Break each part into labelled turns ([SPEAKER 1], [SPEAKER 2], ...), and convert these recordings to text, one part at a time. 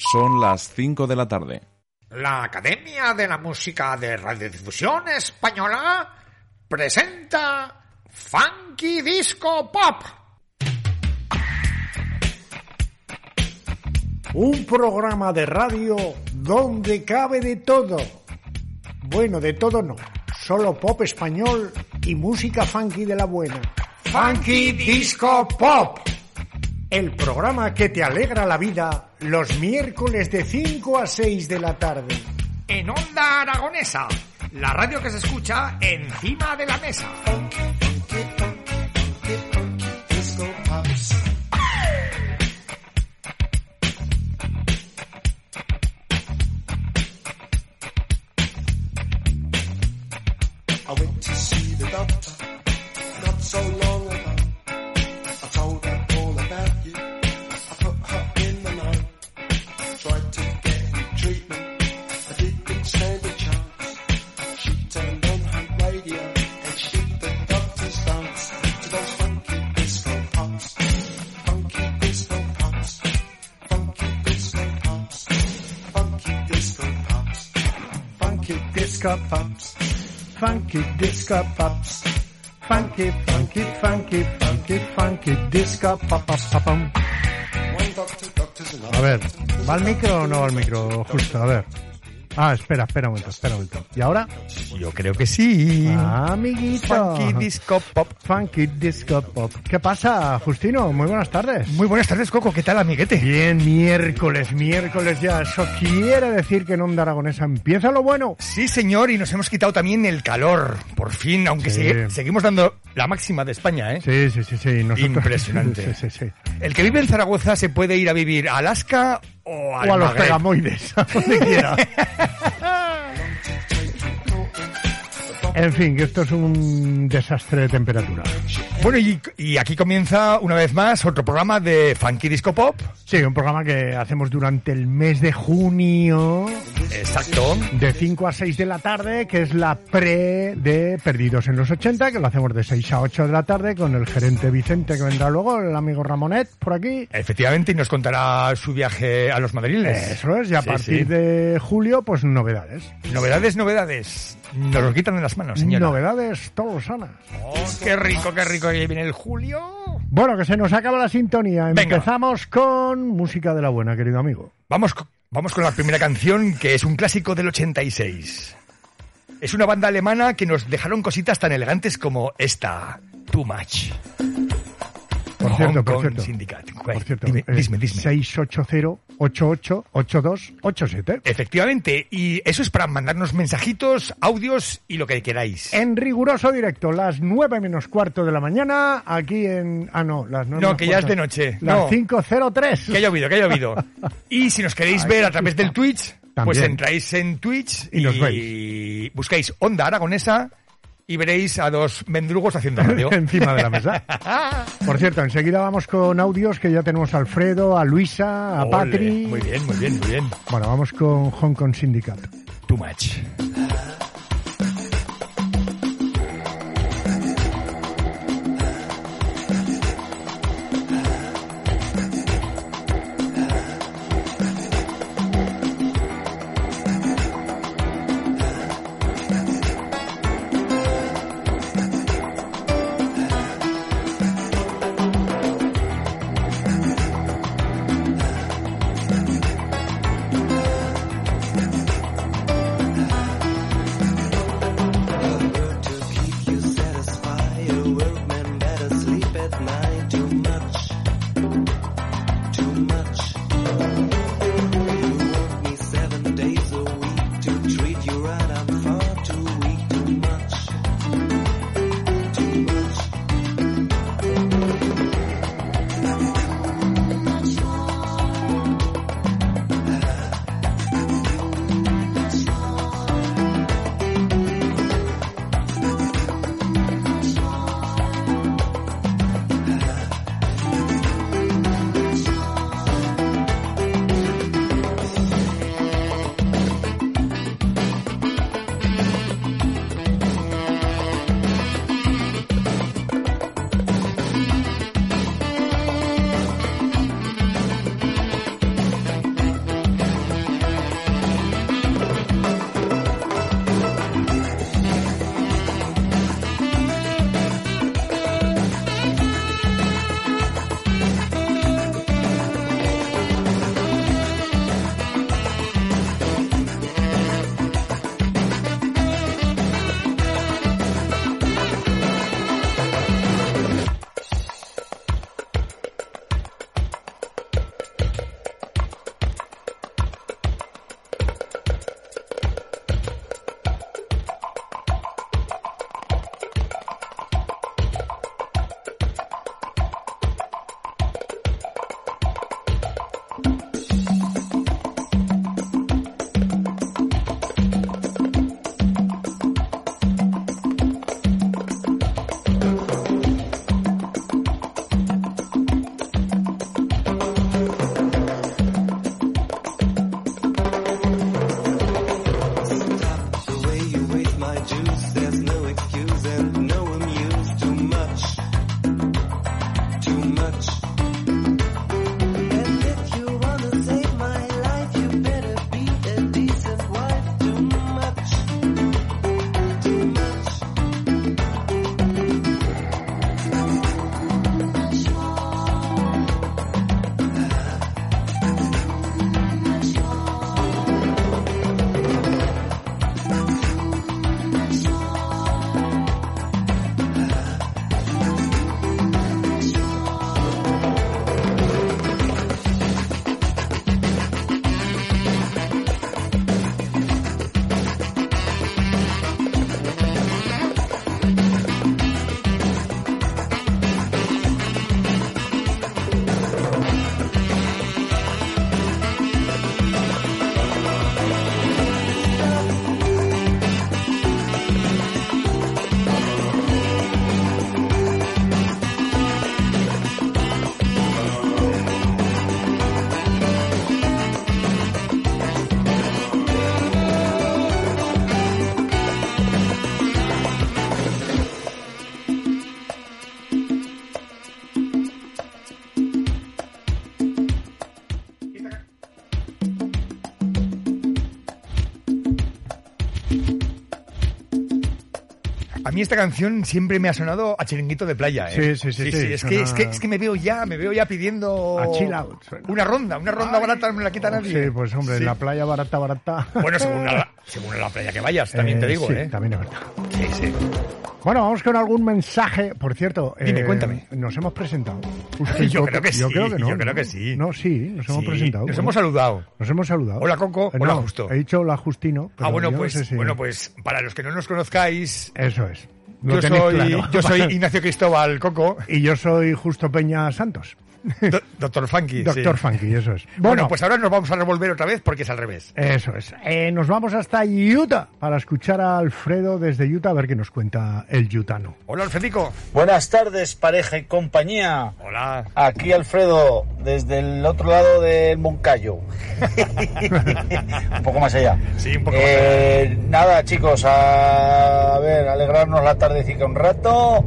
[SPEAKER 1] Son las 5 de la tarde.
[SPEAKER 2] La Academia de la Música de Radiodifusión Española presenta Funky Disco Pop.
[SPEAKER 3] Un programa de radio donde cabe de todo. Bueno, de todo no. Solo pop español y música funky de la buena. Funky Disco Pop. El programa que te alegra la vida los miércoles de 5 a 6 de la tarde.
[SPEAKER 2] En Onda Aragonesa, la radio que se escucha encima de la mesa.
[SPEAKER 4] Disco pops. Funky, funky, funky,
[SPEAKER 3] funky, funky disco pop, pop. A ver, ¿va el micro o no va el micro? Justo, a ver. Ah, espera, espera un momento, espera un momento. ¿Y ahora?
[SPEAKER 5] Yo creo que sí.
[SPEAKER 3] Ah, amiguito.
[SPEAKER 5] Funky Disco Pop.
[SPEAKER 3] Funky Disco Pop. ¿Qué pasa, Justino? Muy buenas tardes.
[SPEAKER 5] Muy buenas tardes, Coco. ¿Qué tal, amiguete?
[SPEAKER 3] Bien, miércoles, miércoles ya. Eso quiere decir que en Onda Aragonesa empieza lo bueno.
[SPEAKER 5] Sí, señor, y nos hemos quitado también el calor. Por fin, aunque
[SPEAKER 3] Sí.
[SPEAKER 5] seguimos dando la máxima de España, ¿eh?
[SPEAKER 3] Sí, sí, sí, sí. Nosotros...
[SPEAKER 5] Impresionante.
[SPEAKER 3] Sí, sí, sí.
[SPEAKER 5] El que vive en Zaragoza se puede ir a vivir a Alaska o,
[SPEAKER 3] a los pegamoides, a donde quiera. En fin, que esto es un desastre de temperatura.
[SPEAKER 5] Bueno, y, y aquí comienza una vez más otro programa de Funky Disco Pop.
[SPEAKER 3] Sí, un programa que hacemos durante el mes de junio,
[SPEAKER 5] Exacto.
[SPEAKER 3] de 5 a 6 de la tarde, que es la pre de Perdidos en los 80, que lo hacemos de 6 a 8 de la tarde con el gerente Vicente, que vendrá luego, el amigo Ramonet, por aquí.
[SPEAKER 5] Efectivamente, y nos contará su viaje a los madriles.
[SPEAKER 3] Eso es, y a
[SPEAKER 5] Sí,
[SPEAKER 3] partir
[SPEAKER 5] sí.
[SPEAKER 3] de julio, pues novedades.
[SPEAKER 5] Novedades, novedades. Nos lo quitan de las manos, señora.
[SPEAKER 3] Novedades tolosanas.
[SPEAKER 5] Oh, qué rico, qué rico que viene el Julio.
[SPEAKER 3] Bueno, que se nos acaba la sintonía.
[SPEAKER 5] Venga.
[SPEAKER 3] Empezamos con música de la buena, querido amigo.
[SPEAKER 5] Vamos, vamos con la primera canción, que es un clásico del 86. Es una banda alemana que nos dejaron cositas tan elegantes como esta, Too Much.
[SPEAKER 3] Por cierto, por cierto. Por cierto,
[SPEAKER 5] Dime,
[SPEAKER 3] eh,
[SPEAKER 5] dime, dime.
[SPEAKER 3] 680-88-82-87.
[SPEAKER 5] Efectivamente, y eso es para mandarnos mensajitos, audios y lo que queráis.
[SPEAKER 3] En riguroso directo, las 9 menos cuarto de la mañana, aquí en... Ah, no, las 9
[SPEAKER 5] No,
[SPEAKER 3] menos
[SPEAKER 5] que ya es
[SPEAKER 3] cuarto.
[SPEAKER 5] de noche.
[SPEAKER 3] Las
[SPEAKER 5] No.
[SPEAKER 3] 5.03.
[SPEAKER 5] Que ha llovido, que ha llovido. Y si nos queréis
[SPEAKER 3] Ay,
[SPEAKER 5] ver a través del Twitch, pues entráis en Twitch
[SPEAKER 3] Y nos
[SPEAKER 5] buscáis Onda Aragonesa y veréis a dos mendrugos haciendo radio.
[SPEAKER 3] Encima de la mesa. Por cierto, enseguida vamos con audios que ya tenemos a Alfredo, a Luisa, a
[SPEAKER 5] Ole,
[SPEAKER 3] Patri.
[SPEAKER 5] Muy bien, muy bien, muy bien.
[SPEAKER 3] Bueno, vamos con Hong Kong Syndicate.
[SPEAKER 5] Too much. A mí esta canción siempre me ha sonado a chiringuito de playa, ¿eh?
[SPEAKER 3] Sí, sí, sí, sí,
[SPEAKER 5] es,
[SPEAKER 3] suena-
[SPEAKER 5] que, es, que, es que me veo ya, me veo ya pidiendo...
[SPEAKER 3] A chill out.
[SPEAKER 5] Una ronda, una ronda barata no me la quita nadie.
[SPEAKER 3] Sí, pues hombre, en la playa barata, barata.
[SPEAKER 5] Bueno, según la, según la playa que vayas, también
[SPEAKER 3] Eh,
[SPEAKER 5] te digo,
[SPEAKER 3] sí,
[SPEAKER 5] ¿eh?
[SPEAKER 3] También es verdad.
[SPEAKER 5] Sí, sí.
[SPEAKER 3] Bueno, vamos con algún mensaje. Por cierto,
[SPEAKER 5] Dime,
[SPEAKER 3] eh,
[SPEAKER 5] cuéntame.
[SPEAKER 3] Nos hemos presentado. Usted
[SPEAKER 5] Yo creo que
[SPEAKER 3] Yo
[SPEAKER 5] sí,
[SPEAKER 3] creo que no.
[SPEAKER 5] yo creo que sí.
[SPEAKER 3] No, sí, nos hemos
[SPEAKER 5] Sí,
[SPEAKER 3] presentado.
[SPEAKER 5] Nos
[SPEAKER 3] Bueno,
[SPEAKER 5] hemos saludado.
[SPEAKER 3] Nos hemos saludado.
[SPEAKER 5] Hola, Coco.
[SPEAKER 3] Eh,
[SPEAKER 5] Hola,
[SPEAKER 3] no,
[SPEAKER 5] Justo.
[SPEAKER 3] He dicho hola, Justino. pero
[SPEAKER 5] Ah, bueno,
[SPEAKER 3] yo no
[SPEAKER 5] pues,
[SPEAKER 3] sé si-
[SPEAKER 5] bueno, pues para los que no nos conozcáis,
[SPEAKER 3] Eso es.
[SPEAKER 5] Yo soy,
[SPEAKER 3] claro.
[SPEAKER 5] yo soy Ignacio Cristóbal Coco,
[SPEAKER 3] Y yo soy Justo Peña Santos.
[SPEAKER 5] Do- Doctor Funky.
[SPEAKER 3] Doctor
[SPEAKER 5] sí.
[SPEAKER 3] Funky, eso es.
[SPEAKER 5] Bueno, pues ahora nos vamos a revolver otra vez porque es al revés.
[SPEAKER 3] Eso es. Eh, nos vamos hasta Utah para escuchar a Alfredo desde Utah a ver qué nos cuenta el yutano.
[SPEAKER 5] Hola, Alfredico.
[SPEAKER 6] Buenas tardes, pareja y compañía.
[SPEAKER 5] Hola.
[SPEAKER 6] Aquí Alfredo, desde el otro lado del Moncayo. un poco más allá.
[SPEAKER 5] Sí, un poco más
[SPEAKER 6] Eh, Nada, chicos, a, ver, alegrarnos la tardecita un rato.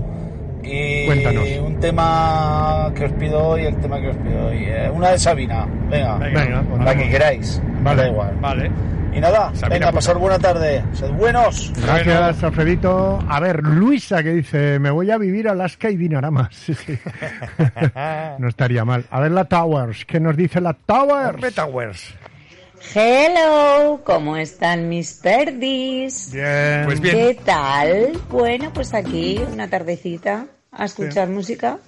[SPEAKER 6] Y
[SPEAKER 3] Cuéntanos.
[SPEAKER 6] un tema que os pido hoy, el tema que os pido hoy. eh, una de Sabina, venga,
[SPEAKER 3] Venga,
[SPEAKER 6] la
[SPEAKER 3] vamos.
[SPEAKER 6] que queráis.
[SPEAKER 3] Vale.
[SPEAKER 6] Da igual.
[SPEAKER 5] Vale.
[SPEAKER 6] Y nada,
[SPEAKER 5] Sabina,
[SPEAKER 6] venga,
[SPEAKER 5] puta.
[SPEAKER 6] pasar buena tarde. Sed buenos.
[SPEAKER 3] Gracias, Alfredito. A ver, Luisa que dice, me voy a vivir a Alaska y Dinarama. Sí, sí. no estaría mal. A ver la Towers. ¿Qué nos dice la Towers?
[SPEAKER 5] Hombre, Towers.
[SPEAKER 7] Hello, ¿cómo están mis perdis?
[SPEAKER 3] Bien.
[SPEAKER 5] Pues bien.
[SPEAKER 7] ¿Qué tal? Bueno, pues aquí una tardecita a escuchar música.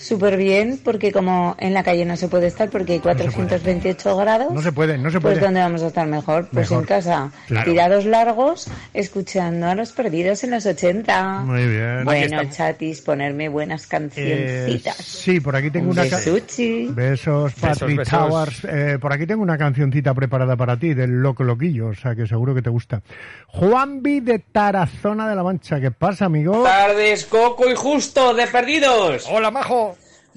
[SPEAKER 7] Súper bien, porque como en la calle no se puede estar porque hay 428 grados.
[SPEAKER 3] No se puede, no se
[SPEAKER 7] Pues
[SPEAKER 3] puede.
[SPEAKER 7] ¿dónde vamos a estar mejor? Pues
[SPEAKER 3] Mejor.
[SPEAKER 7] en casa,
[SPEAKER 3] Claro.
[SPEAKER 7] tirados largos, escuchando a los perdidos en los 80.
[SPEAKER 3] Muy bien.
[SPEAKER 7] Bueno, chatis, ponerme buenas
[SPEAKER 3] Eh,
[SPEAKER 7] cancioncitas.
[SPEAKER 3] sí, por aquí tengo
[SPEAKER 7] Un
[SPEAKER 3] una...
[SPEAKER 7] besuchi.
[SPEAKER 3] Besos, Patrick
[SPEAKER 5] besos.
[SPEAKER 3] Towers. Eh, por aquí tengo una cancioncita preparada para ti, del Loco Loquillo, o sea que seguro que te gusta. Juanvi de Tarazona de la Mancha. ¿Qué pasa, amigo?
[SPEAKER 8] tardes, Coco y Justo, de Perdidos.
[SPEAKER 5] Hola, Majo.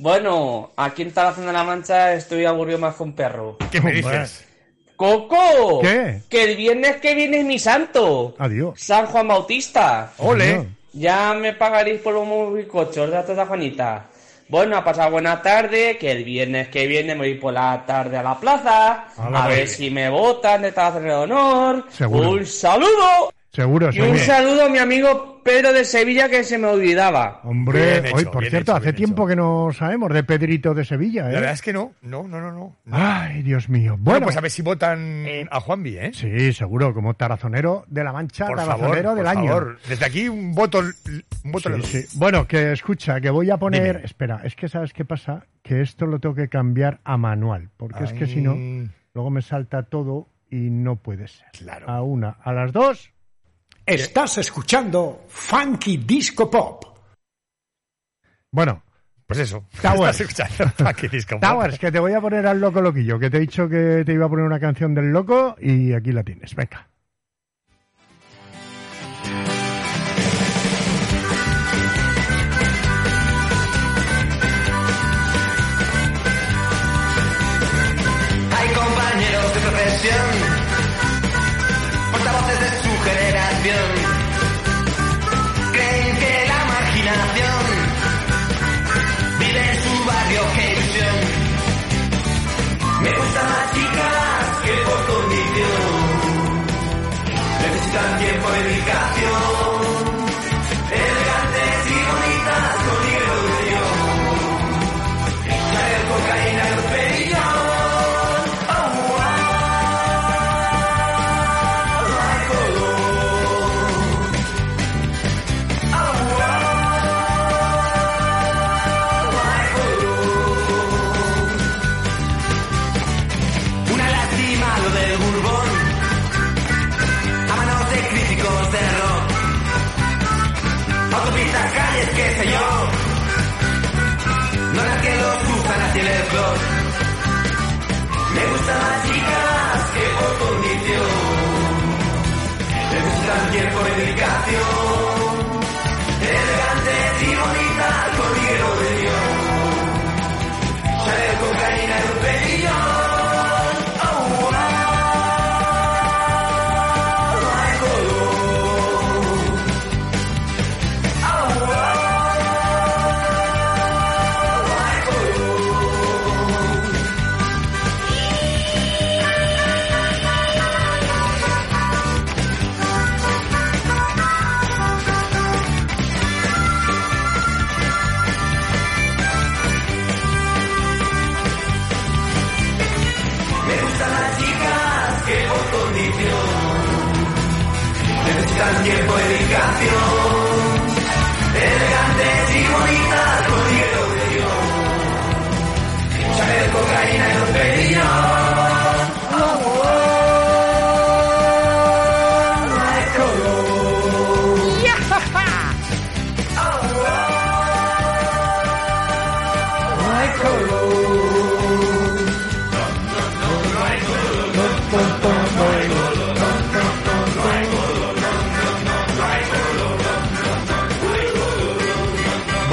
[SPEAKER 8] Bueno, aquí en Tarazón de la Mancha estoy aburrido más que un perro.
[SPEAKER 5] ¿Qué me dices?
[SPEAKER 8] ¡Coco!
[SPEAKER 3] ¿Qué?
[SPEAKER 8] Que el viernes que viene es mi santo.
[SPEAKER 3] Adiós.
[SPEAKER 8] San Juan Bautista.
[SPEAKER 5] Ole.
[SPEAKER 3] Adiós.
[SPEAKER 8] Ya me pagaréis por un bizcocho de toda Juanita. Bueno, ha pasado buena tarde, que el viernes que viene me voy por la tarde a la plaza, a ver si me votan de Tarazón de honor.
[SPEAKER 3] Seguro.
[SPEAKER 8] Un saludo
[SPEAKER 3] Seguro,
[SPEAKER 8] y un
[SPEAKER 3] seguro.
[SPEAKER 8] saludo a mi amigo Pedro de Sevilla que se me olvidaba.
[SPEAKER 3] Hombre,
[SPEAKER 5] hecho,
[SPEAKER 3] hoy, por cierto,
[SPEAKER 5] hecho,
[SPEAKER 3] hace tiempo
[SPEAKER 5] hecho.
[SPEAKER 3] que no sabemos de Pedrito de Sevilla,
[SPEAKER 5] La
[SPEAKER 3] ¿eh?
[SPEAKER 5] verdad es que no. No, no, no, no.
[SPEAKER 3] Ay, Dios mío.
[SPEAKER 5] Bueno,
[SPEAKER 3] Bueno,
[SPEAKER 5] pues a ver si votan a Juanvi, ¿eh?
[SPEAKER 3] sí, seguro, como tarazonero de la Mancha,
[SPEAKER 5] Por
[SPEAKER 3] tarazonero
[SPEAKER 5] favor,
[SPEAKER 3] del
[SPEAKER 5] por
[SPEAKER 3] año.
[SPEAKER 5] favor. Desde aquí un voto, un voto
[SPEAKER 3] Sí, sí. Bueno, que escucha, que voy a poner.
[SPEAKER 5] Dime.
[SPEAKER 3] Espera, es que sabes qué pasa, que esto lo tengo que cambiar a manual, porque es que si no,
[SPEAKER 5] Ay.
[SPEAKER 3] luego me salta todo y no puede ser.
[SPEAKER 5] Claro.
[SPEAKER 3] A una, a las dos.
[SPEAKER 2] Estás escuchando Funky Disco Pop.
[SPEAKER 3] Bueno,
[SPEAKER 5] Pues eso.
[SPEAKER 3] Towers.
[SPEAKER 5] Estás escuchando Funky Disco Pop.
[SPEAKER 3] Towers, que te voy a poner al loco loquillo, que te he dicho que te iba a poner una canción del loco y aquí la tienes. Venga.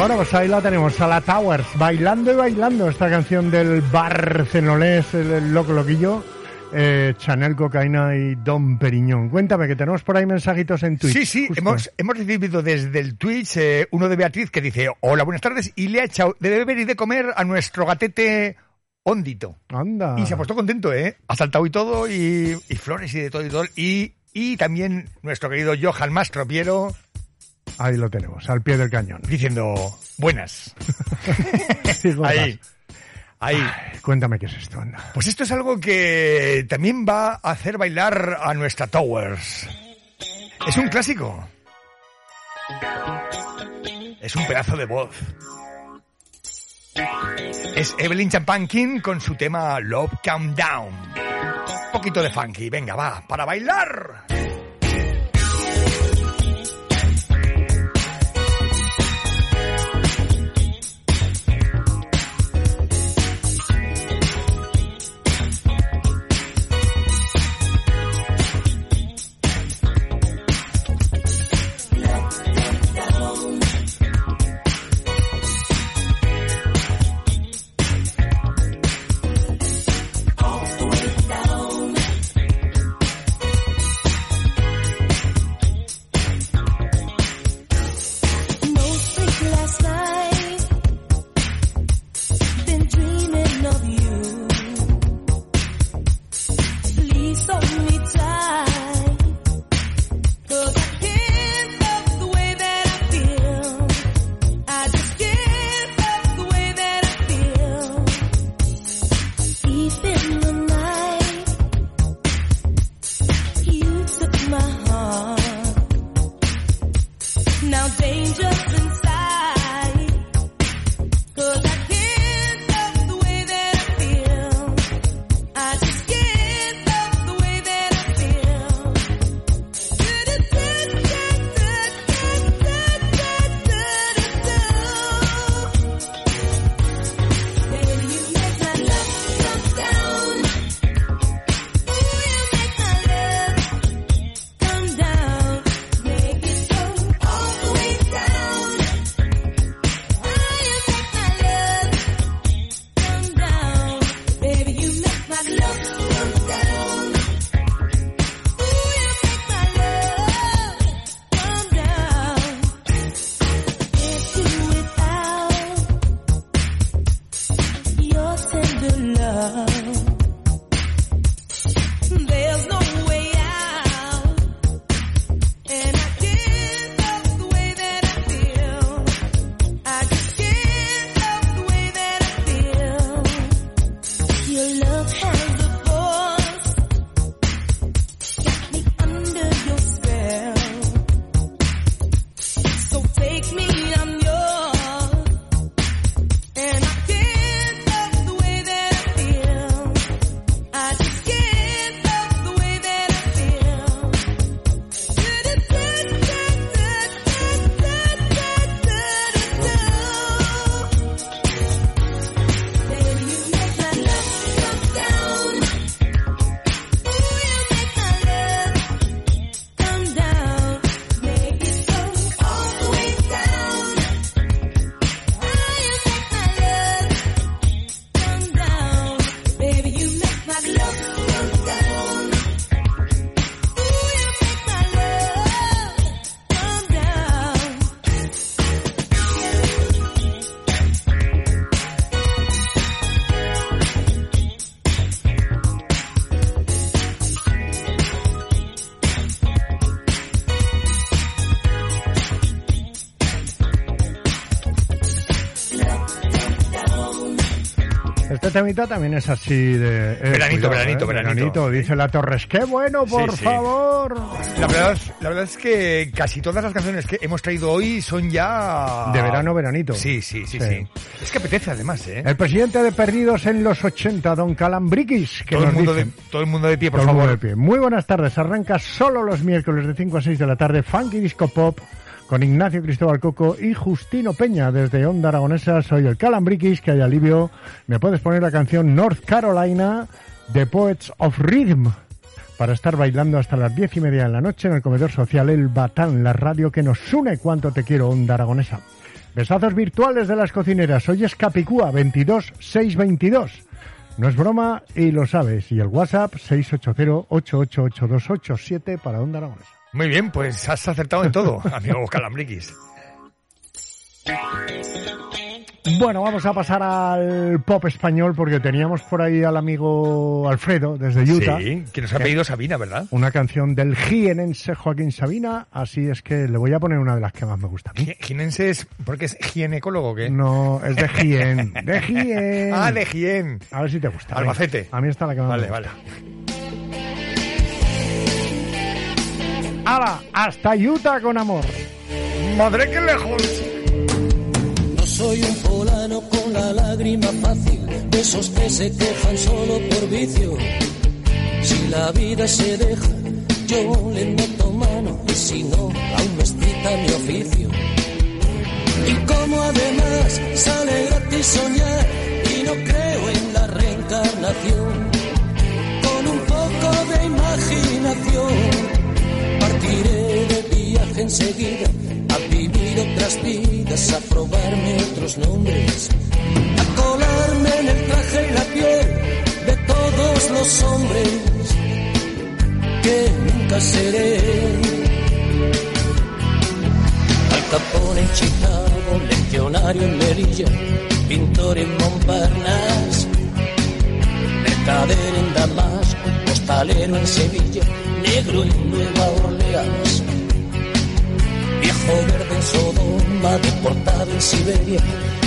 [SPEAKER 3] Bueno, pues ahí la tenemos, a la Towers, bailando y bailando esta canción del barcelonés, el, el loco loquillo, eh, Chanel Cocaína y Don Periñón. Cuéntame, que tenemos por ahí mensajitos en Twitch.
[SPEAKER 5] Sí, sí,
[SPEAKER 3] justo.
[SPEAKER 5] hemos, hemos recibido desde el Twitch eh, uno de Beatriz que dice, hola, buenas tardes, y le ha echado de beber y de comer a nuestro gatete Hondito.
[SPEAKER 3] Anda.
[SPEAKER 5] Y se ha puesto contento, ¿eh? Ha saltado y todo, y, y flores y de todo y todo. Y, y también nuestro querido Johan Mastropiero
[SPEAKER 3] Ahí lo tenemos, al pie del cañón.
[SPEAKER 5] diciendo, buenas.
[SPEAKER 3] Sí, ¿cómo
[SPEAKER 5] Ahí, ahí.
[SPEAKER 3] Cuéntame qué es esto, anda.
[SPEAKER 5] Pues esto es algo que también va a hacer bailar a nuestra Towers. Es un clásico. Es un pedazo de voz. Es Evelyn Champagne con su tema Love Calm Down. Un poquito de funky. Venga, va, para bailar.
[SPEAKER 9] so
[SPEAKER 3] Este temita también es así de... eh,
[SPEAKER 5] Veranito,
[SPEAKER 3] cuidado,
[SPEAKER 5] veranito,
[SPEAKER 3] eh,
[SPEAKER 5] veranito.
[SPEAKER 3] Dice la Torres, ¡qué bueno, por
[SPEAKER 5] Sí, sí.
[SPEAKER 3] favor!
[SPEAKER 5] La verdad, la verdad es que casi todas las canciones que hemos traído hoy son ya...
[SPEAKER 3] De verano, veranito.
[SPEAKER 5] Sí, sí, sí,
[SPEAKER 3] Sí.
[SPEAKER 5] Es que apetece además, ¿eh?
[SPEAKER 3] El presidente de Perdidos en los 80, don Calambriquis, que
[SPEAKER 5] todo, el
[SPEAKER 3] nos
[SPEAKER 5] mundo de, todo el mundo de pie, por
[SPEAKER 3] Todo el mundo
[SPEAKER 5] favor.
[SPEAKER 3] de pie. Muy buenas tardes. Arranca solo los miércoles de 5 a 6 de la tarde Funky Disco Pop con Ignacio Cristóbal Coco y Justino Peña desde Onda Aragonesa. Soy el Calambriquis, que hay alivio. Me puedes poner la canción North Carolina de Poets of Rhythm para estar bailando hasta las diez y media de la noche en el comedor social El Batán, la radio que nos une. Cuánto te quiero, Onda Aragonesa. Besazos virtuales de las cocineras. Hoy es Capicúa 22622. No es broma y lo sabes. Y el WhatsApp 680-888287 para Onda Aragonesa.
[SPEAKER 5] Muy bien, pues has acertado en todo, amigo Calambriquis.
[SPEAKER 3] Bueno, vamos a pasar al pop español porque teníamos por ahí al amigo Alfredo desde Utah.
[SPEAKER 5] Sí, que nos ha pedido Sabina, ¿verdad?
[SPEAKER 3] Una canción del jienense Joaquín Sabina, así es que le voy a poner una de las que más me gusta
[SPEAKER 5] Ginense es porque es ginecólogo, ¿qué?
[SPEAKER 3] No, es de Gien. De Gien.
[SPEAKER 5] Ah, de Gien.
[SPEAKER 3] A ver si te gusta.
[SPEAKER 5] Albacete.
[SPEAKER 3] venga. A mí está la que más
[SPEAKER 5] Vale,
[SPEAKER 3] me
[SPEAKER 5] vale.
[SPEAKER 3] gusta. ¡Hala! Hasta Utah con amor.
[SPEAKER 5] Madre que lejos.
[SPEAKER 10] No soy un polano con la lágrima fácil, de esos que se quejan solo por vicio. Si la vida se deja, yo le meto mano, y si no, aún me excita mi oficio. Y como además sale gratis soñar, y no creo en la reencarnación, con un poco de imaginación, enseguida a vivir otras vidas, a probarme otros nombres, a colarme en el traje y la piel de todos los hombres que nunca seré. Al Capone en Chicago, legionario en Melilla, pintor en Montparnasse, mercader en Damasco, postalero en Sevilla, negro en Nueva Orleans. Viejo verde en Sodoma, deportado en Siberia,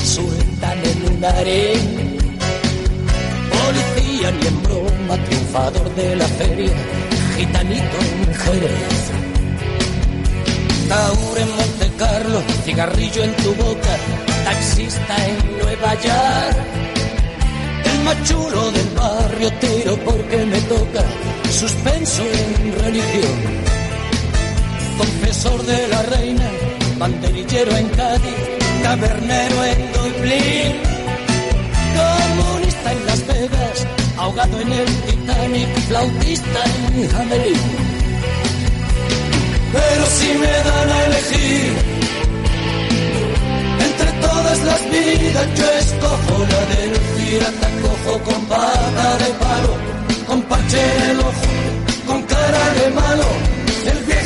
[SPEAKER 10] sultán en un harén. Policía ni en broma, triunfador de la feria, gitanito en Jerez. Taur en Monte Carlo, cigarrillo en tu boca, taxista en Nueva York. El machulo del barrio tiro porque me toca, suspenso en religión confesor de la reina, banderillero en Cádiz, tabernero en Dublín, comunista en Las Vegas, ahogado en el Titanic, flautista en Hamelin. Pero si me dan a elegir entre todas las vidas, yo escojo la del pirata cojo con pata de palo, con parche en el ojo, con cara de malo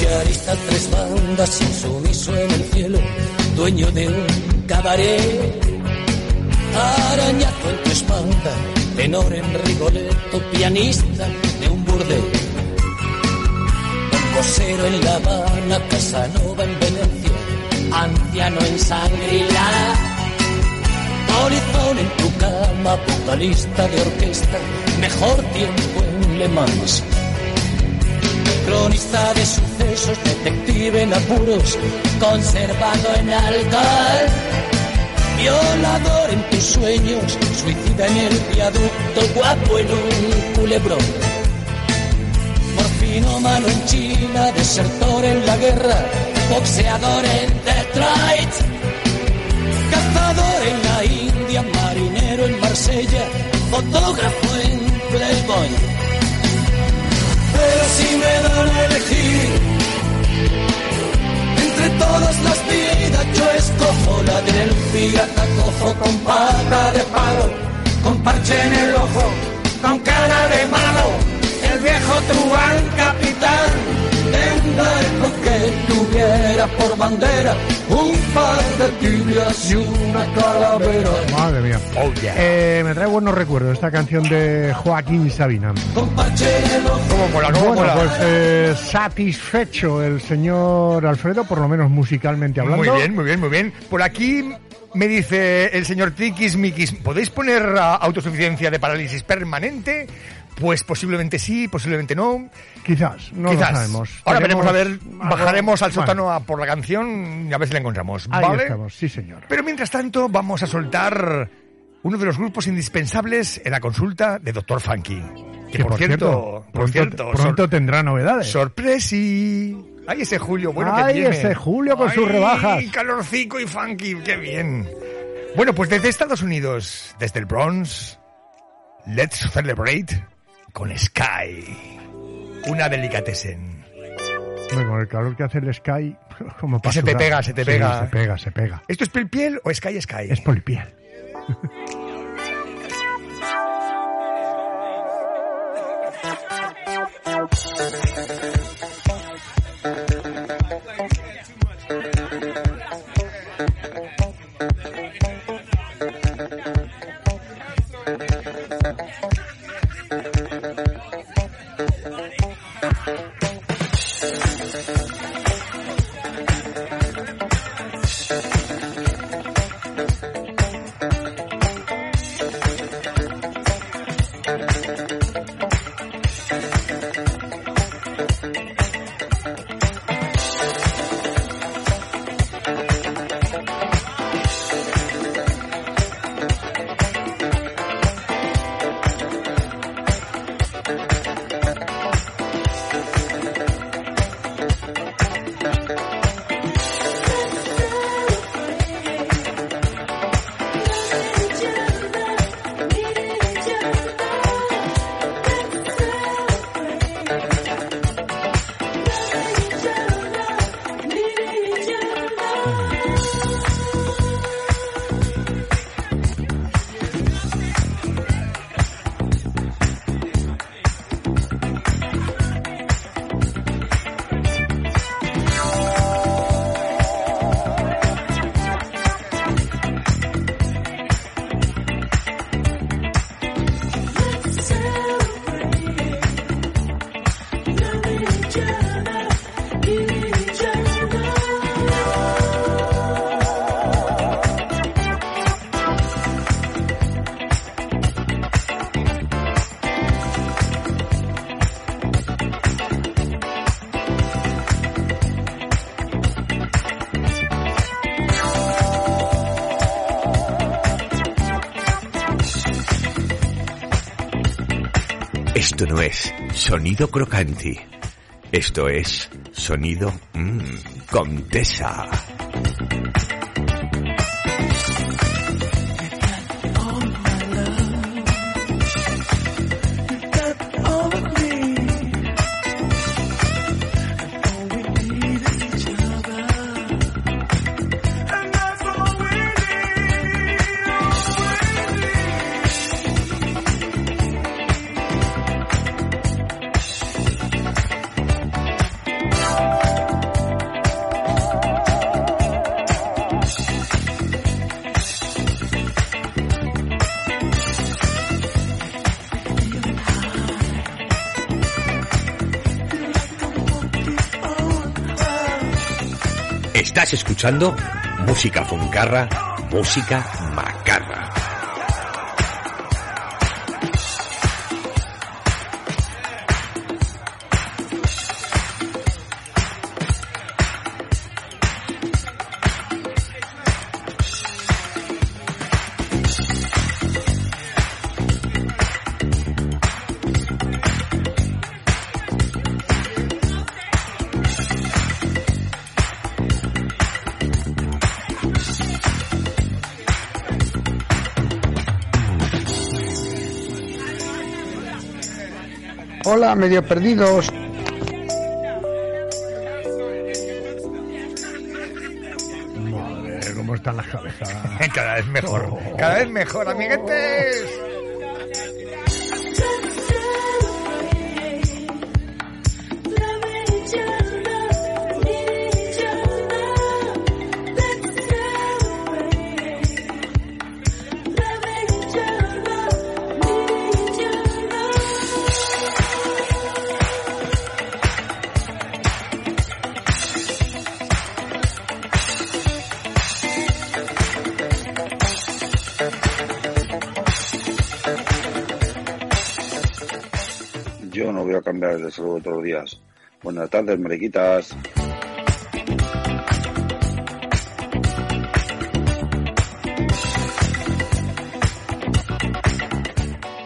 [SPEAKER 10] Villarista tres bandas, insumiso en el cielo, dueño de un cabaret. Arañazo en tu espalda, tenor en Rigoletto, pianista de un burdel. Composero en La Habana, Casanova en Venecia, anciano en Sangrila. Polizón en tu cama, vocalista de orquesta, mejor tiempo en Le Mans cronista de sucesos, detective en apuros, conservado en alcohol, violador en tus sueños, suicida en el viaducto, guapo en un culebrón, morfino malo en China, desertor en la guerra, boxeador en Detroit, cazador en la India, marinero en Marsella, fotógrafo en Playboy. Si me dan por bandera un par de tibias y una calavera.
[SPEAKER 3] Madre mía.
[SPEAKER 5] Oh, yeah.
[SPEAKER 3] Eh, me trae buenos recuerdos esta canción de Joaquín Sabina.
[SPEAKER 5] ¿Cómo mola, cómo
[SPEAKER 3] Bueno,
[SPEAKER 5] mola?
[SPEAKER 3] pues eh, satisfecho el señor Alfredo, por lo menos musicalmente hablando.
[SPEAKER 5] Muy bien, muy bien, muy bien. Por aquí me dice el señor Tikis Mikis, ¿podéis poner autosuficiencia de parálisis permanente? Pues posiblemente sí, posiblemente no.
[SPEAKER 3] Quizás, no
[SPEAKER 5] Quizás.
[SPEAKER 3] lo sabemos.
[SPEAKER 5] Ahora veremos a ver, bajaremos al sótano a por la canción y a ver si la encontramos.
[SPEAKER 3] Ahí
[SPEAKER 5] ¿Vale?
[SPEAKER 3] estamos, sí señor.
[SPEAKER 5] Pero mientras tanto, vamos a soltar uno de los grupos indispensables en la consulta de Doctor Funky. Que, por, cierto, por
[SPEAKER 3] pronto,
[SPEAKER 5] cierto,
[SPEAKER 3] pronto tendrá novedades.
[SPEAKER 5] sorpresi. Ay, ese Julio, bueno que
[SPEAKER 3] Ay,
[SPEAKER 5] viene.
[SPEAKER 3] ese Julio con sus
[SPEAKER 5] Ay,
[SPEAKER 3] rebajas.
[SPEAKER 5] calorcico y funky, qué bien. Bueno, pues desde Estados Unidos, desde el Bronx, let's celebrate con Sky. Una delicatessen.
[SPEAKER 3] Hombre, con el calor que hace el Sky, como
[SPEAKER 5] se te pega, se te
[SPEAKER 3] Sí,
[SPEAKER 5] pega.
[SPEAKER 3] se pega, se pega.
[SPEAKER 5] ¿Esto es piel piel o Sky Sky?
[SPEAKER 3] Es polipiel.
[SPEAKER 11] Esto no es sonido crocante. Esto es sonido mmm, Contesa. Estás escuchando música foncarra, música
[SPEAKER 3] Medio perdidos. Madre, cómo están las cabezas.
[SPEAKER 5] Cada vez mejor, cada vez mejor, amiguetes.
[SPEAKER 12] Voy a cambiar de saludo todos los días. Buenas tardes, mariquitas.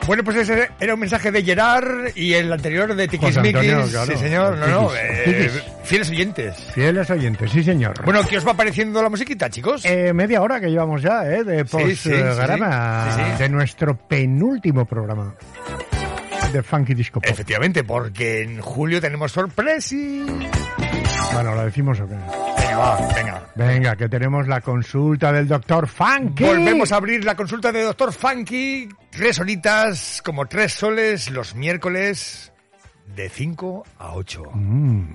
[SPEAKER 5] Bueno, pues ese era un mensaje de Gerard y el anterior de Tiquismiquis.
[SPEAKER 3] Claro.
[SPEAKER 5] Sí, señor. No, no. Eh, fieles oyentes.
[SPEAKER 3] Fieles oyentes, sí, señor.
[SPEAKER 5] Bueno, ¿qué os va pareciendo la musiquita, chicos?
[SPEAKER 3] Eh, media hora que llevamos ya, ¿eh? De
[SPEAKER 5] Sí, sí, sí,
[SPEAKER 3] postgrama
[SPEAKER 5] sí, sí.
[SPEAKER 3] de nuestro penúltimo programa de Funky Disco Pop.
[SPEAKER 5] Efectivamente, porque en julio tenemos sorpresi.
[SPEAKER 3] Bueno, ¿lo decimos o qué?
[SPEAKER 5] Venga, va, venga.
[SPEAKER 3] Venga, que tenemos la consulta del doctor Funky.
[SPEAKER 5] Volvemos a abrir la consulta de Doctor Funky. Tres horitas, como tres soles, los miércoles de 5 a 8.
[SPEAKER 3] Mm.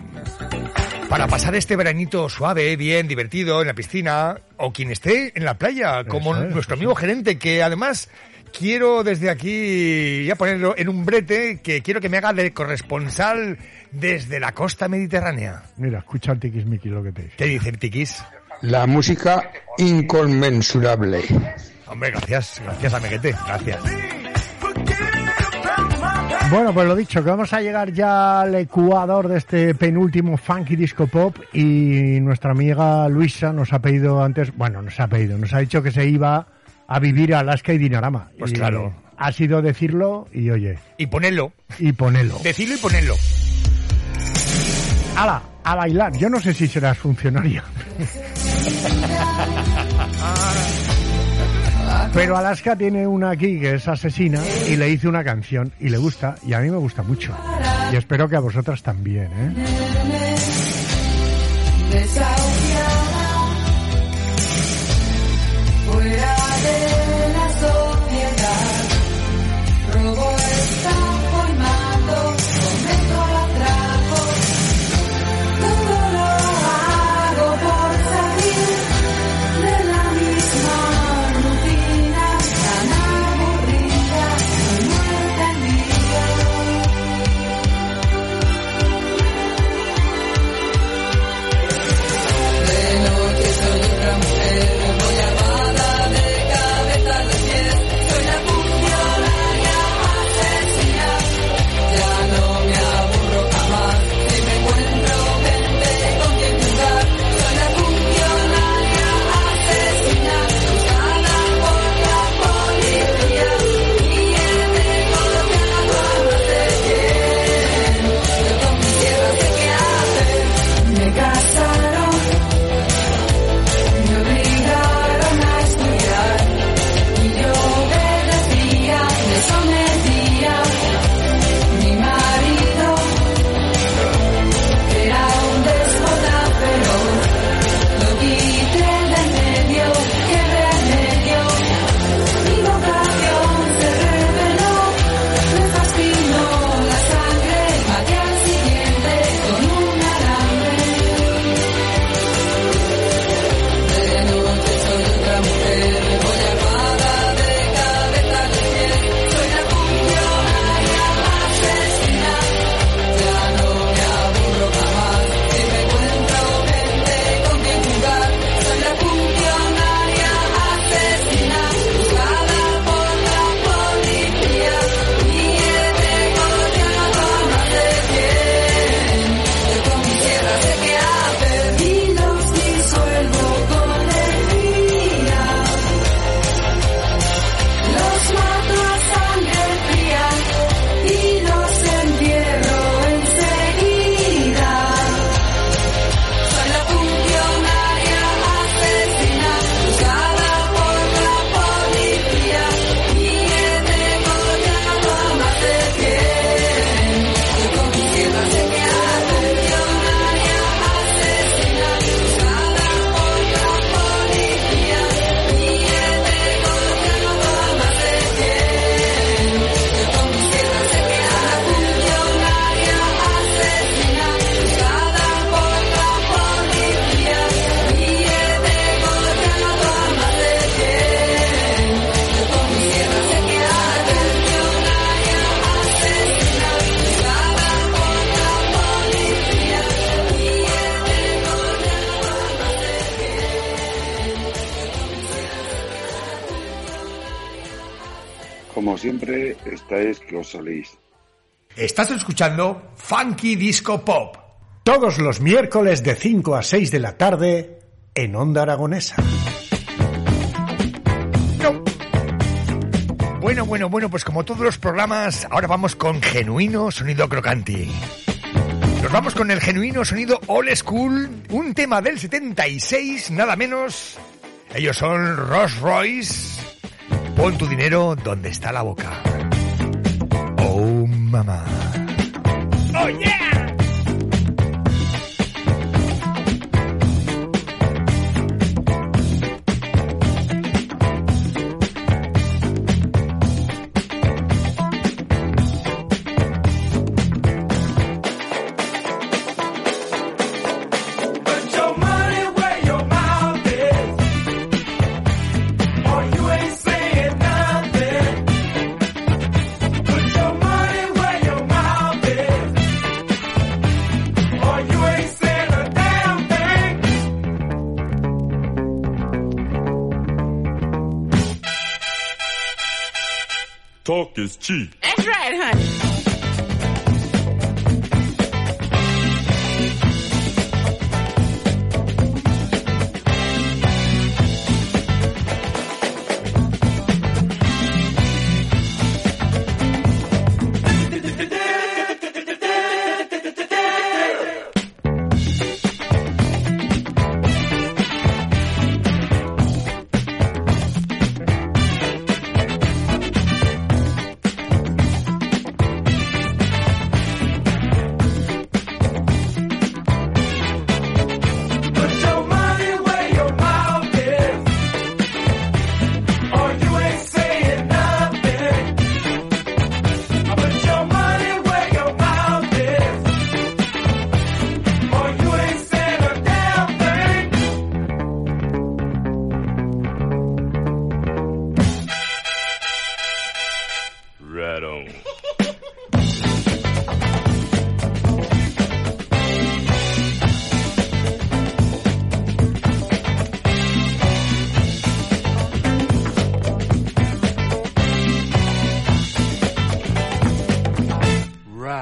[SPEAKER 5] Para pasar este veranito suave, bien, divertido, en la piscina, o quien esté en la playa, como
[SPEAKER 3] es,
[SPEAKER 5] nuestro amigo gerente, que además quiero desde aquí ya ponerlo en un brete, que quiero que me haga de corresponsal desde la costa mediterránea.
[SPEAKER 3] Mira, escucha al Tiquismiqui lo que te dice.
[SPEAKER 5] ¿Qué dice Tiquis?
[SPEAKER 13] La música inconmensurable.
[SPEAKER 5] Hombre, gracias, gracias, amiguete, gracias.
[SPEAKER 3] Bueno, pues lo dicho, que vamos a llegar ya al ecuador de este penúltimo Funky Disco Pop y nuestra amiga Luisa nos ha pedido antes, bueno, nos ha pedido, nos ha dicho que se iba a vivir a Alaska y Dinarama.
[SPEAKER 5] Pues
[SPEAKER 3] Y
[SPEAKER 5] claro.
[SPEAKER 3] Ha sido decirlo y oye,
[SPEAKER 5] Y ponelo,
[SPEAKER 3] y ponelo.
[SPEAKER 5] decirlo y ponelo.
[SPEAKER 3] ¡Hala! A bailar. Yo no sé si serás funcionaria. Pero Alaska tiene una aquí que es asesina y le hice una canción y le gusta y a mí me gusta mucho. Y espero que a vosotras también, ¿eh?
[SPEAKER 14] Fuera de
[SPEAKER 2] Estás escuchando Funky Disco Pop.
[SPEAKER 3] Todos los miércoles de 5 a 6 de la tarde en Onda Aragonesa.
[SPEAKER 5] Bueno, bueno, bueno, pues como todos los programas, ahora vamos con genuino sonido crocanti. Nos vamos con el genuino sonido old school, un tema del 76, nada menos. Ellos son Rolls Royce. Pon tu dinero donde está la boca. Oh, mamá.
[SPEAKER 9] Is
[SPEAKER 15] cheap.
[SPEAKER 14] That's right, honey.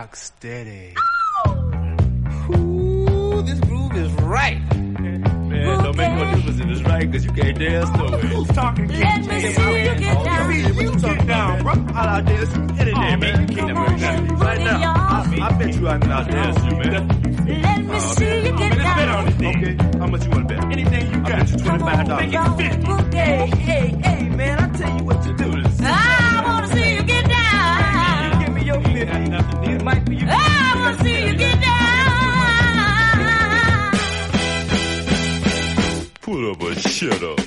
[SPEAKER 16] Rock steady. Ooh, this groove is right.
[SPEAKER 15] Man, don't make no difference if it's right, because you can't dance no way. Who's talking?
[SPEAKER 9] Let me see you get down.
[SPEAKER 15] You get down, bro. I'll out there. Get in there, man. You can't never dance. Right now. I, I bet you I can out dance you, man.
[SPEAKER 9] Let me see you get
[SPEAKER 15] Let's bet on it then. Okay. How much you want to bet? Anything you got. I bet you $25. Make it 50.
[SPEAKER 16] Hey, hey, hey, man, I tell you what to do.
[SPEAKER 9] I
[SPEAKER 15] Put up a shut up.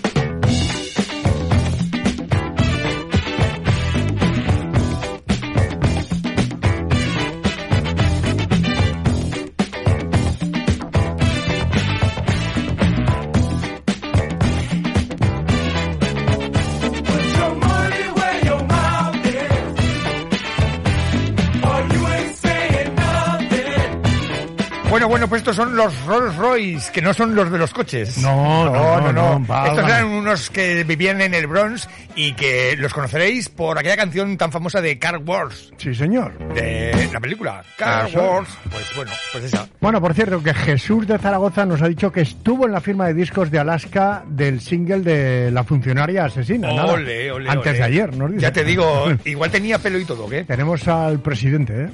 [SPEAKER 5] Bueno, pues estos son los Rolls Royce, que no son los de los coches.
[SPEAKER 3] No, no, no, no.
[SPEAKER 5] Estos eran unos que vivían en el Bronx y que los conoceréis por aquella canción tan famosa de Car Wars,
[SPEAKER 3] Sí, señor.
[SPEAKER 5] de la película. Car
[SPEAKER 3] Eso.
[SPEAKER 5] Wars. Pues bueno, pues esa.
[SPEAKER 3] Bueno, por cierto, que Jesús de Zaragoza nos ha dicho que estuvo en la firma de discos de Alaska del single de La funcionaria asesina.
[SPEAKER 5] Ole, ole,
[SPEAKER 3] Antes
[SPEAKER 5] ole.
[SPEAKER 3] de ayer, nos dice.
[SPEAKER 5] Ya te digo, igual tenía pelo y todo, ¿qué?
[SPEAKER 3] Tenemos al presidente, ¿eh?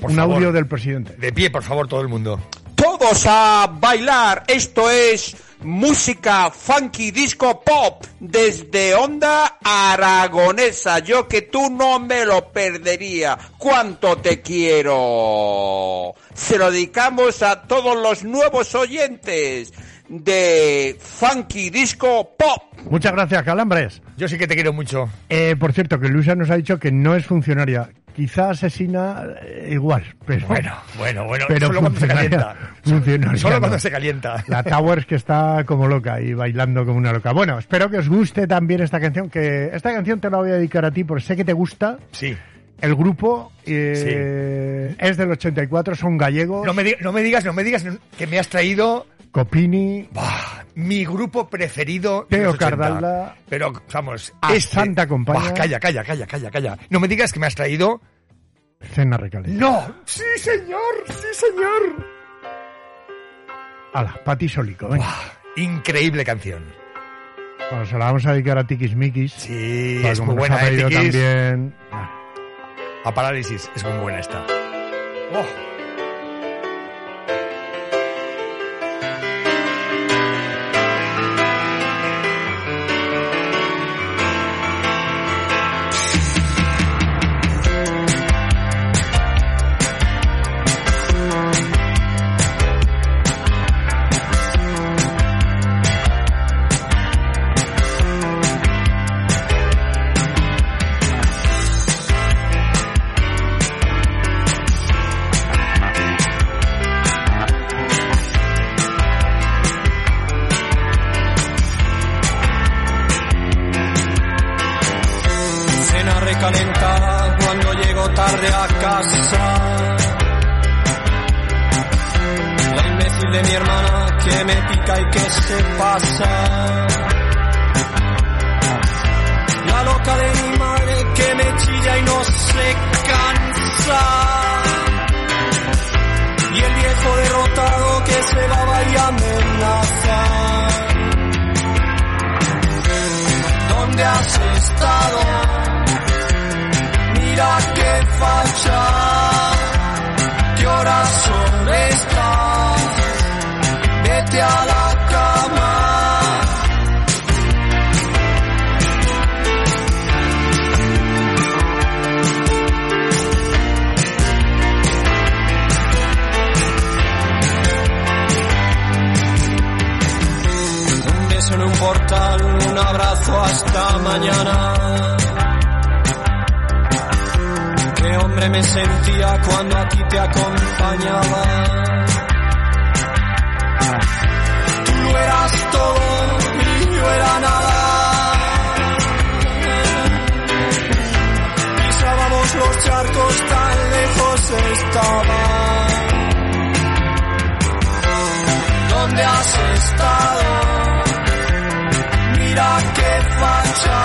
[SPEAKER 5] Por
[SPEAKER 3] Un
[SPEAKER 5] favor.
[SPEAKER 3] audio del presidente.
[SPEAKER 5] De pie, por favor, todo el mundo.
[SPEAKER 17] Todos a bailar. Esto es música funky disco pop desde Onda Aragonesa. Yo que tú no me lo perdería. Cuánto te quiero. Se lo dedicamos a todos los nuevos oyentes de funky disco pop.
[SPEAKER 3] Muchas gracias, Calambres.
[SPEAKER 5] Yo sí que te quiero mucho.
[SPEAKER 3] Eh, por cierto, que Luisa nos ha dicho que no es funcionaria. Quizá asesina eh, igual, pero...
[SPEAKER 5] Bueno, bueno, bueno.
[SPEAKER 3] pero
[SPEAKER 5] solo cuando se calienta. Solo cuando se calienta.
[SPEAKER 3] La Towers que está como loca y bailando como una loca. Bueno, espero que os guste también esta canción, que esta canción te la voy a dedicar a ti porque sé que te gusta.
[SPEAKER 5] Sí.
[SPEAKER 3] El grupo eh, es del 84, son gallegos.
[SPEAKER 5] No me, no me digas, no me digas que me has traído
[SPEAKER 3] Copini,
[SPEAKER 5] mi grupo preferido.
[SPEAKER 3] Teo
[SPEAKER 5] los 80.
[SPEAKER 3] Cardalda.
[SPEAKER 5] Pero, vamos,
[SPEAKER 3] A
[SPEAKER 5] este-
[SPEAKER 3] Santa Compañía.
[SPEAKER 5] Bah, calla, calla, calla, calla, calla. No me digas que me has traído
[SPEAKER 3] Cena recalentado.
[SPEAKER 5] ¡No! ¡Sí, señor! ¡Sí, señor!
[SPEAKER 3] Ala, Pati Solico, venga.
[SPEAKER 5] Increíble canción.
[SPEAKER 3] Bueno, se la vamos a dedicar a Tikis Mikis.
[SPEAKER 5] Sí, es muy buena, ¿eh, Tikis?
[SPEAKER 3] también.
[SPEAKER 5] A parálisis, es muy buena esta. Oh.
[SPEAKER 18] Mira qué facha, qué horas son estas, hasta mañana. Qué hombre me sentía cuando aquí te acompañaba. Tú eras todo y yo era nada. Pisábamos los charcos tan lejos estaba. ¿Dónde has estado? Mira qué facha,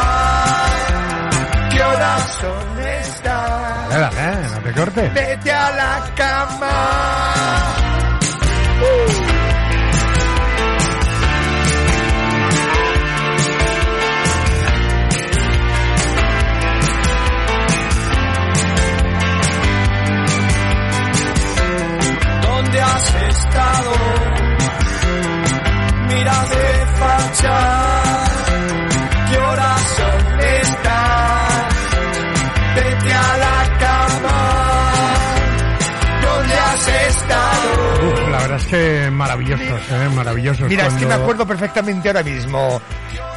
[SPEAKER 18] qué horas son estas.
[SPEAKER 3] Dale, no te cortes.
[SPEAKER 5] Vete a la cama.
[SPEAKER 18] ¿Dónde has estado? Mira de facha,
[SPEAKER 3] verdad es que maravillosos, ¿eh? Maravillosos.
[SPEAKER 5] Mira, es que me acuerdo perfectamente ahora mismo.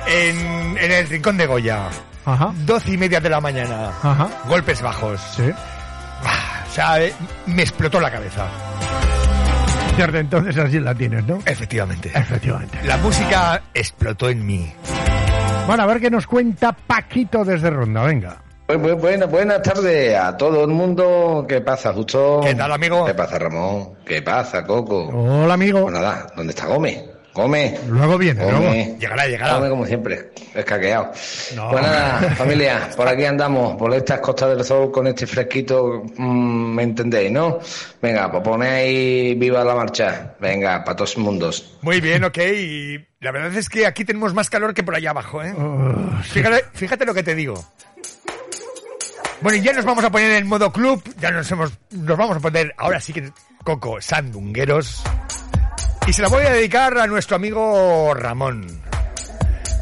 [SPEAKER 5] En, en el rincón de Goya.
[SPEAKER 3] Ajá.
[SPEAKER 5] Doce y media de la mañana.
[SPEAKER 3] Ajá.
[SPEAKER 5] Golpes bajos.
[SPEAKER 3] Sí.
[SPEAKER 5] O sea, eh, me explotó la cabeza.
[SPEAKER 3] Desde entonces así la tienes, ¿no?
[SPEAKER 5] Efectivamente.
[SPEAKER 3] Efectivamente.
[SPEAKER 5] La música explotó en mí.
[SPEAKER 3] Bueno, a ver qué nos cuenta Paquito desde Ronda, venga.
[SPEAKER 6] Pues, pues, buena- buenas tardes a todo el mundo. ¿Qué pasa, Justo?
[SPEAKER 5] ¿Qué tal, amigo?
[SPEAKER 6] ¿Qué pasa, Ramón? ¿Qué pasa, Coco?
[SPEAKER 3] Hola, amigo.
[SPEAKER 6] Pues nada, ¿dónde está Gómez? Gómez.
[SPEAKER 3] Luego viene,
[SPEAKER 6] Gómez.
[SPEAKER 3] luego.
[SPEAKER 5] Llegará, llegará.
[SPEAKER 6] Gómez como siempre, escaqueado.
[SPEAKER 3] No.
[SPEAKER 6] Pues nada, familia, por aquí andamos, por estas costas del sol con este fresquito, mm, ¿me entendéis, no? Venga, pues ponéis viva la marcha. Venga, para todos mundos.
[SPEAKER 5] Muy bien, ok. Y la verdad es que aquí tenemos más calor que por allá abajo, ¿eh?
[SPEAKER 3] Oh, sí.
[SPEAKER 5] Fíjate, fíjate lo que te digo. Bueno, y ya nos vamos a poner en modo club. Ya nos hemos, nos vamos a poner, ahora sí que Coco Sandungueros. Y se la voy a dedicar a nuestro amigo Ramón.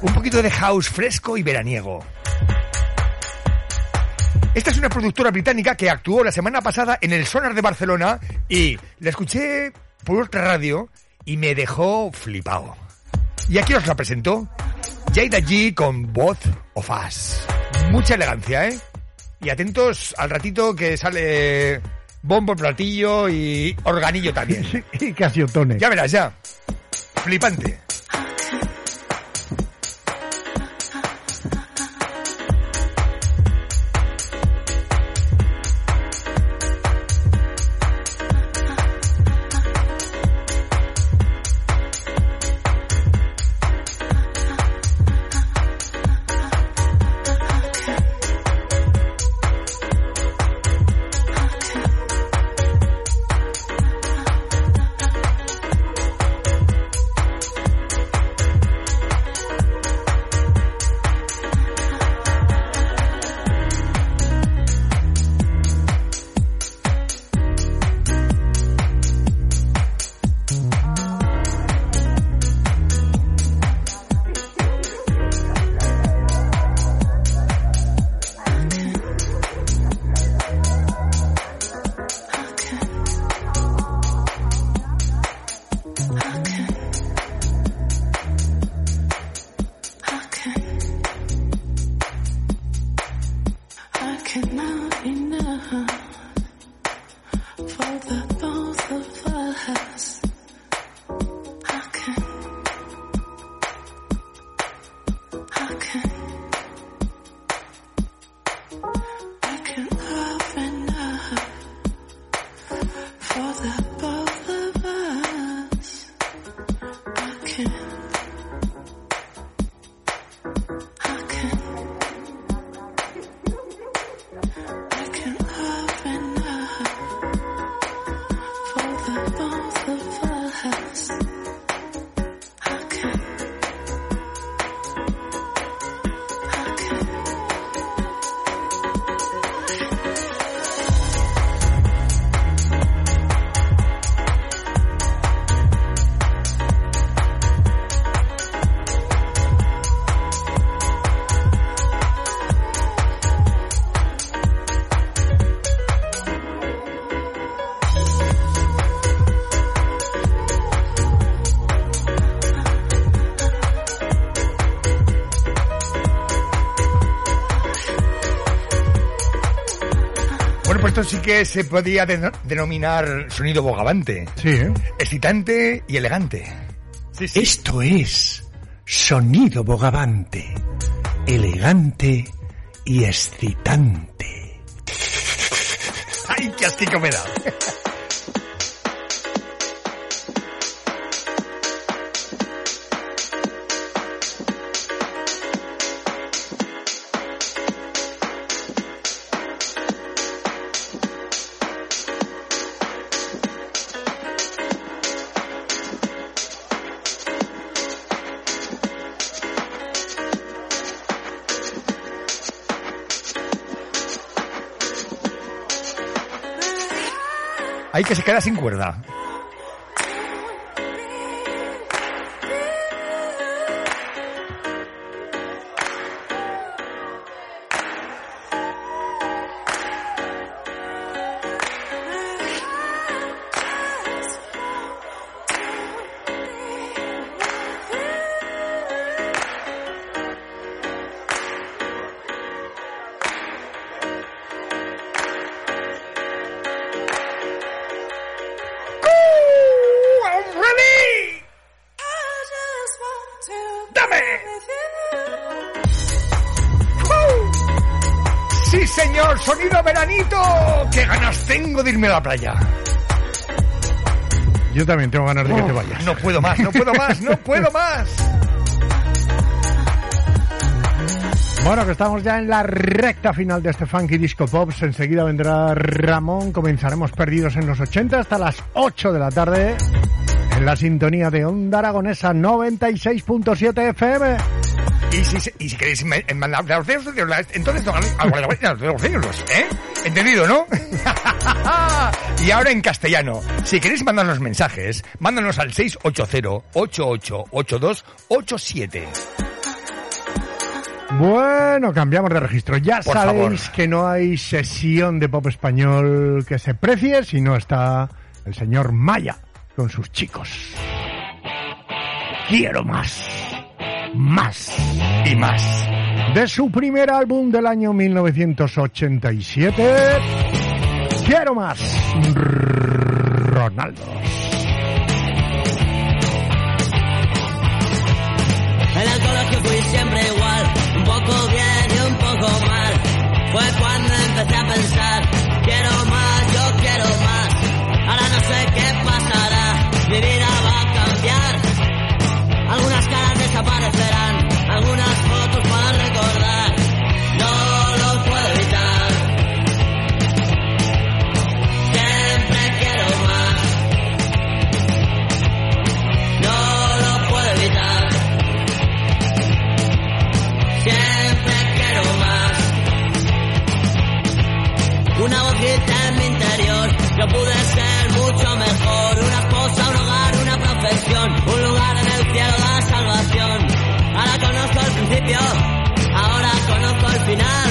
[SPEAKER 5] Un poquito de house fresco y veraniego. Esta es una productora británica que actuó la semana pasada en el Sonar de Barcelona y la escuché por otra radio y me dejó flipado. Y aquí os la presento. Jada G con Both of Us. Mucha elegancia, ¿eh? Y atentos al ratito que sale bombo, platillo y organillo también.
[SPEAKER 3] y casiotones.
[SPEAKER 5] Ya verás, ya. Flipante. Esto sí que se podía deno- denominar sonido bogavante.
[SPEAKER 3] Sí, ¿eh?
[SPEAKER 5] Excitante y elegante.
[SPEAKER 19] Esto es sonido bogavante, elegante y excitante.
[SPEAKER 5] ¡Ay, qué asquico me da! Hay que se queda sin cuerda. Playa!
[SPEAKER 3] Yo también tengo ganas de que
[SPEAKER 5] Oh,
[SPEAKER 3] te vayas.
[SPEAKER 5] No puedo más, no puedo más, no puedo más.
[SPEAKER 3] Bueno, que estamos ya en la recta final de este Funky Disco Pops. Enseguida vendrá Ramón. Comenzaremos perdidos en los 80 hasta las 8 de la tarde. En la sintonía de Onda Aragonesa 96.7 FM.
[SPEAKER 5] Y si, y si queréis mandar entonces ¿eh? ¿Entendido, no? y ahora en castellano. Si queréis mandarnos mensajes, mándanos al 680-8882-87.
[SPEAKER 3] Bueno, cambiamos de registro. Ya
[SPEAKER 5] Por
[SPEAKER 3] sabéis
[SPEAKER 5] favor.
[SPEAKER 3] que no hay sesión de pop español que se precie si no está el señor Maya con sus chicos. Quiero más. Más.
[SPEAKER 5] Y más.
[SPEAKER 3] De su primer álbum del año 1987. Quiero más. Ronaldo.
[SPEAKER 20] En el colegio fui siempre igual, un poco bien y un poco mal. Fue cuando empecé a pensar, quiero más, yo quiero más. Ahora no sé qué pasará, mi una boquita en mi interior. Yo pude ser mucho mejor, una esposa, un hogar, una profesión, un lugar en el cielo, la salvación. Ahora conozco el principio, ahora conozco el final.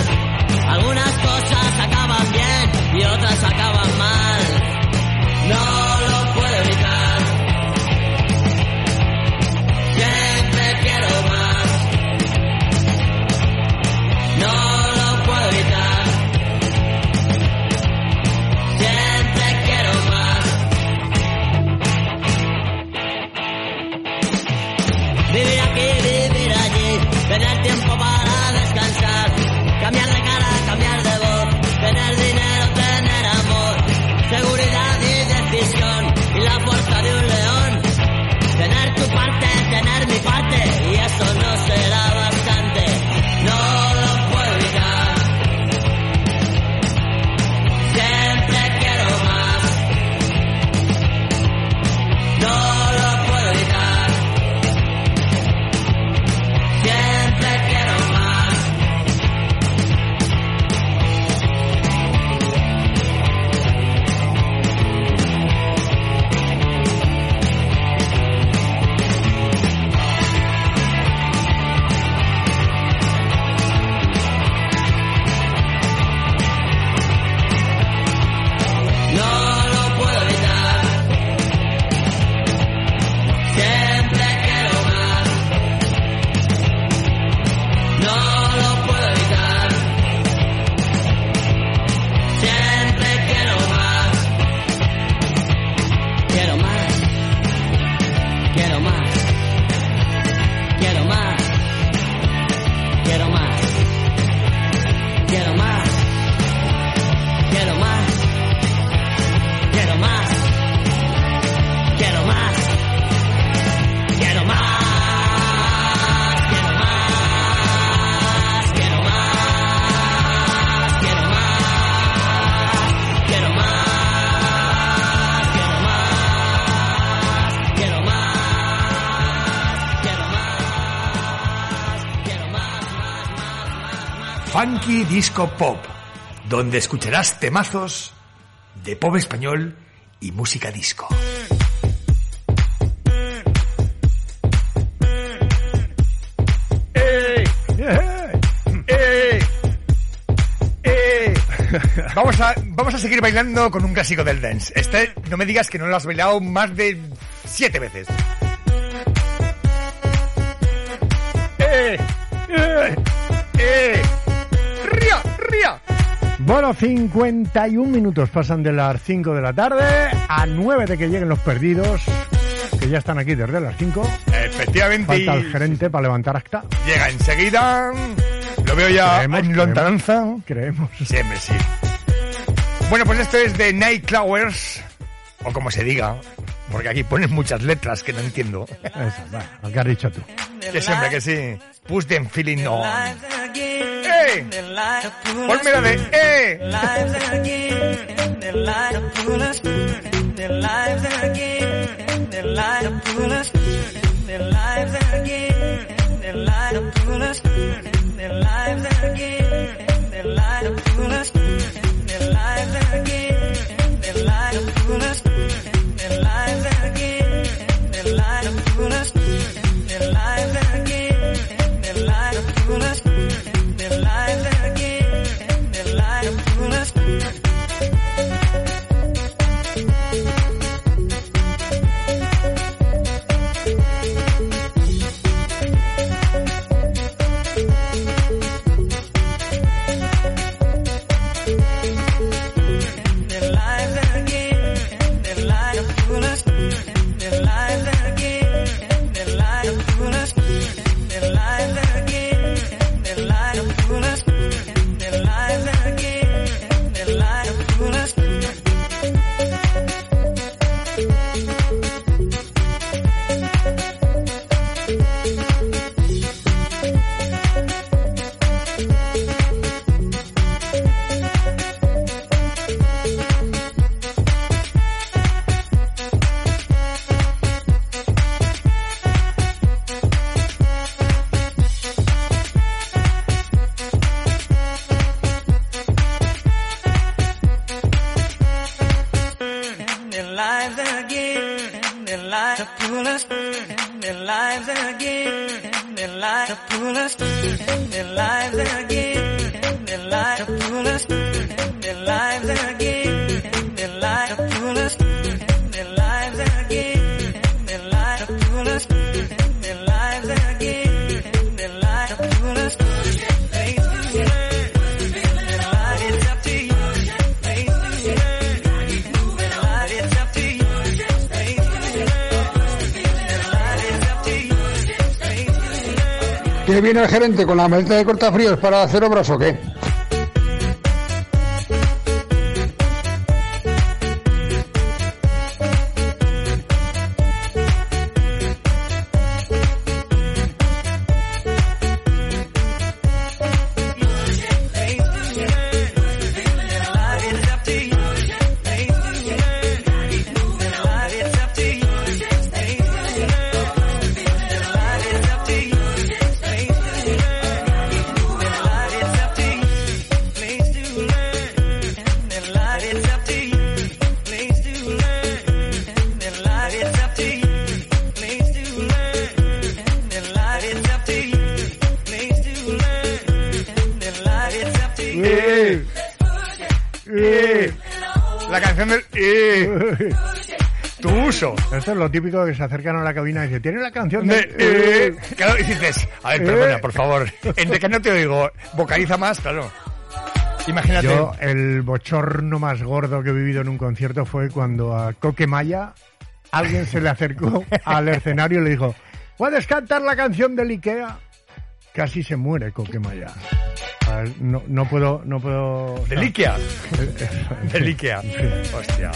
[SPEAKER 20] Algunas cosas acaban bien y otras acaban mal. No.
[SPEAKER 5] Funky Disco Pop, donde escucharás temazos de pop español y música disco. ¡Eh! ¡Eh! ¡Eh! Vamos a, vamos a seguir bailando con un clásico del dance. Este, no me digas que no lo has bailado más de siete veces. ¡Eh! ¡Eh! ¡Eh! ¡Ría! ¡Ría!
[SPEAKER 3] Bueno, 51 minutos pasan de las 5 de la tarde a 9 de que lleguen los perdidos, que ya están aquí desde las 5.
[SPEAKER 5] Efectivamente.
[SPEAKER 3] Falta el gerente para levantar acta.
[SPEAKER 5] Llega enseguida. Lo veo ya
[SPEAKER 3] Creemos,
[SPEAKER 5] en lontananza.
[SPEAKER 3] Creemos.
[SPEAKER 5] Siempre sí. Bueno, pues esto es de Nightcrawlers, o como se diga, porque aquí ponen muchas letras que no entiendo.
[SPEAKER 3] Eso, lo que has dicho tú.
[SPEAKER 5] Que siempre que sí. Push them feeling on. ¡Eh! Ponme la de ¡Eh!
[SPEAKER 13] ¿Que viene el gerente con la maleta de cortafríos para hacer obras o qué?
[SPEAKER 3] Esto es lo típico que se acercan a la cabina y dicen, ¿tiene la canción
[SPEAKER 5] De,
[SPEAKER 3] de...?
[SPEAKER 5] eh, claro, y dices, a ver,
[SPEAKER 3] Eh.
[SPEAKER 5] perdona, por favor. Entre que no te oigo, vocaliza más, claro. Imagínate.
[SPEAKER 3] Yo, el bochorno más gordo que he vivido en un concierto fue cuando a Coque Maya alguien se le acercó al escenario y le dijo, ¿puedes cantar la canción del Ikea? Casi se muere Coque Maya. A ver, No, no puedo, no puedo...
[SPEAKER 5] Del Ikea. Del Ikea. Hostia.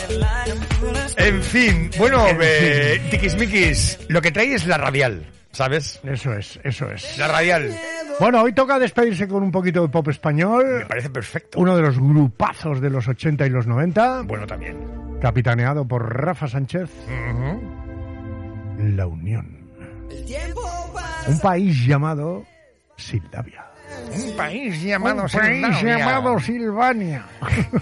[SPEAKER 5] En fin, bueno,
[SPEAKER 3] En
[SPEAKER 5] eh, tiquismiquis, lo que trae es la radial, ¿sabes?
[SPEAKER 3] Eso es, eso es.
[SPEAKER 5] La radial.
[SPEAKER 3] Bueno, hoy toca despedirse con un poquito de pop español.
[SPEAKER 5] Me parece perfecto.
[SPEAKER 3] Uno de los grupazos de los 80 y los 90.
[SPEAKER 5] Bueno, también.
[SPEAKER 3] Capitaneado por Rafa Sánchez. La Unión. Un país llamado Sildavia.
[SPEAKER 5] Un país llamado
[SPEAKER 14] Un país
[SPEAKER 5] Silvania.
[SPEAKER 14] llamado Silvania.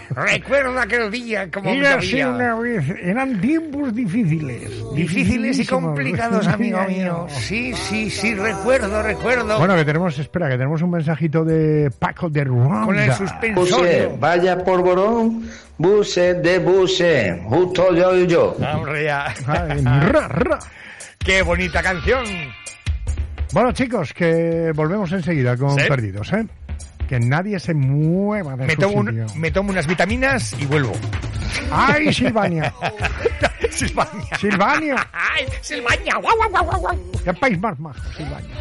[SPEAKER 5] Recuerdo aquel día como
[SPEAKER 14] Era
[SPEAKER 5] llovía.
[SPEAKER 14] una vez, eran tiempos difíciles.
[SPEAKER 5] Difíciles y complicados, amigo mío. Sí, sí, sí, recuerdo, recuerdo.
[SPEAKER 14] Bueno, que tenemos, espera, que tenemos un mensajito de Paco de Ruanda.
[SPEAKER 5] Con el
[SPEAKER 6] Buse,
[SPEAKER 5] suspensorio.
[SPEAKER 6] vaya polvorón, buse de buse, justo yo y yo.
[SPEAKER 5] Hombre, ya.
[SPEAKER 14] Ay, ra, ra.
[SPEAKER 5] Qué bonita canción.
[SPEAKER 14] Bueno, chicos, que volvemos enseguida con
[SPEAKER 5] ¿Sí?
[SPEAKER 14] Perdidos, ¿eh? Que nadie se mueva de
[SPEAKER 5] Me
[SPEAKER 14] su
[SPEAKER 5] tomo, un- me tomo unas vitaminas y vuelvo.
[SPEAKER 14] ¡Ay, Silvania!
[SPEAKER 5] Silvania.
[SPEAKER 14] ¡Silvania!
[SPEAKER 5] ¡Ay, Silvania! ¡Guau, guau, guau, guau, guau!
[SPEAKER 14] ¡Qué país más majo, Silvania!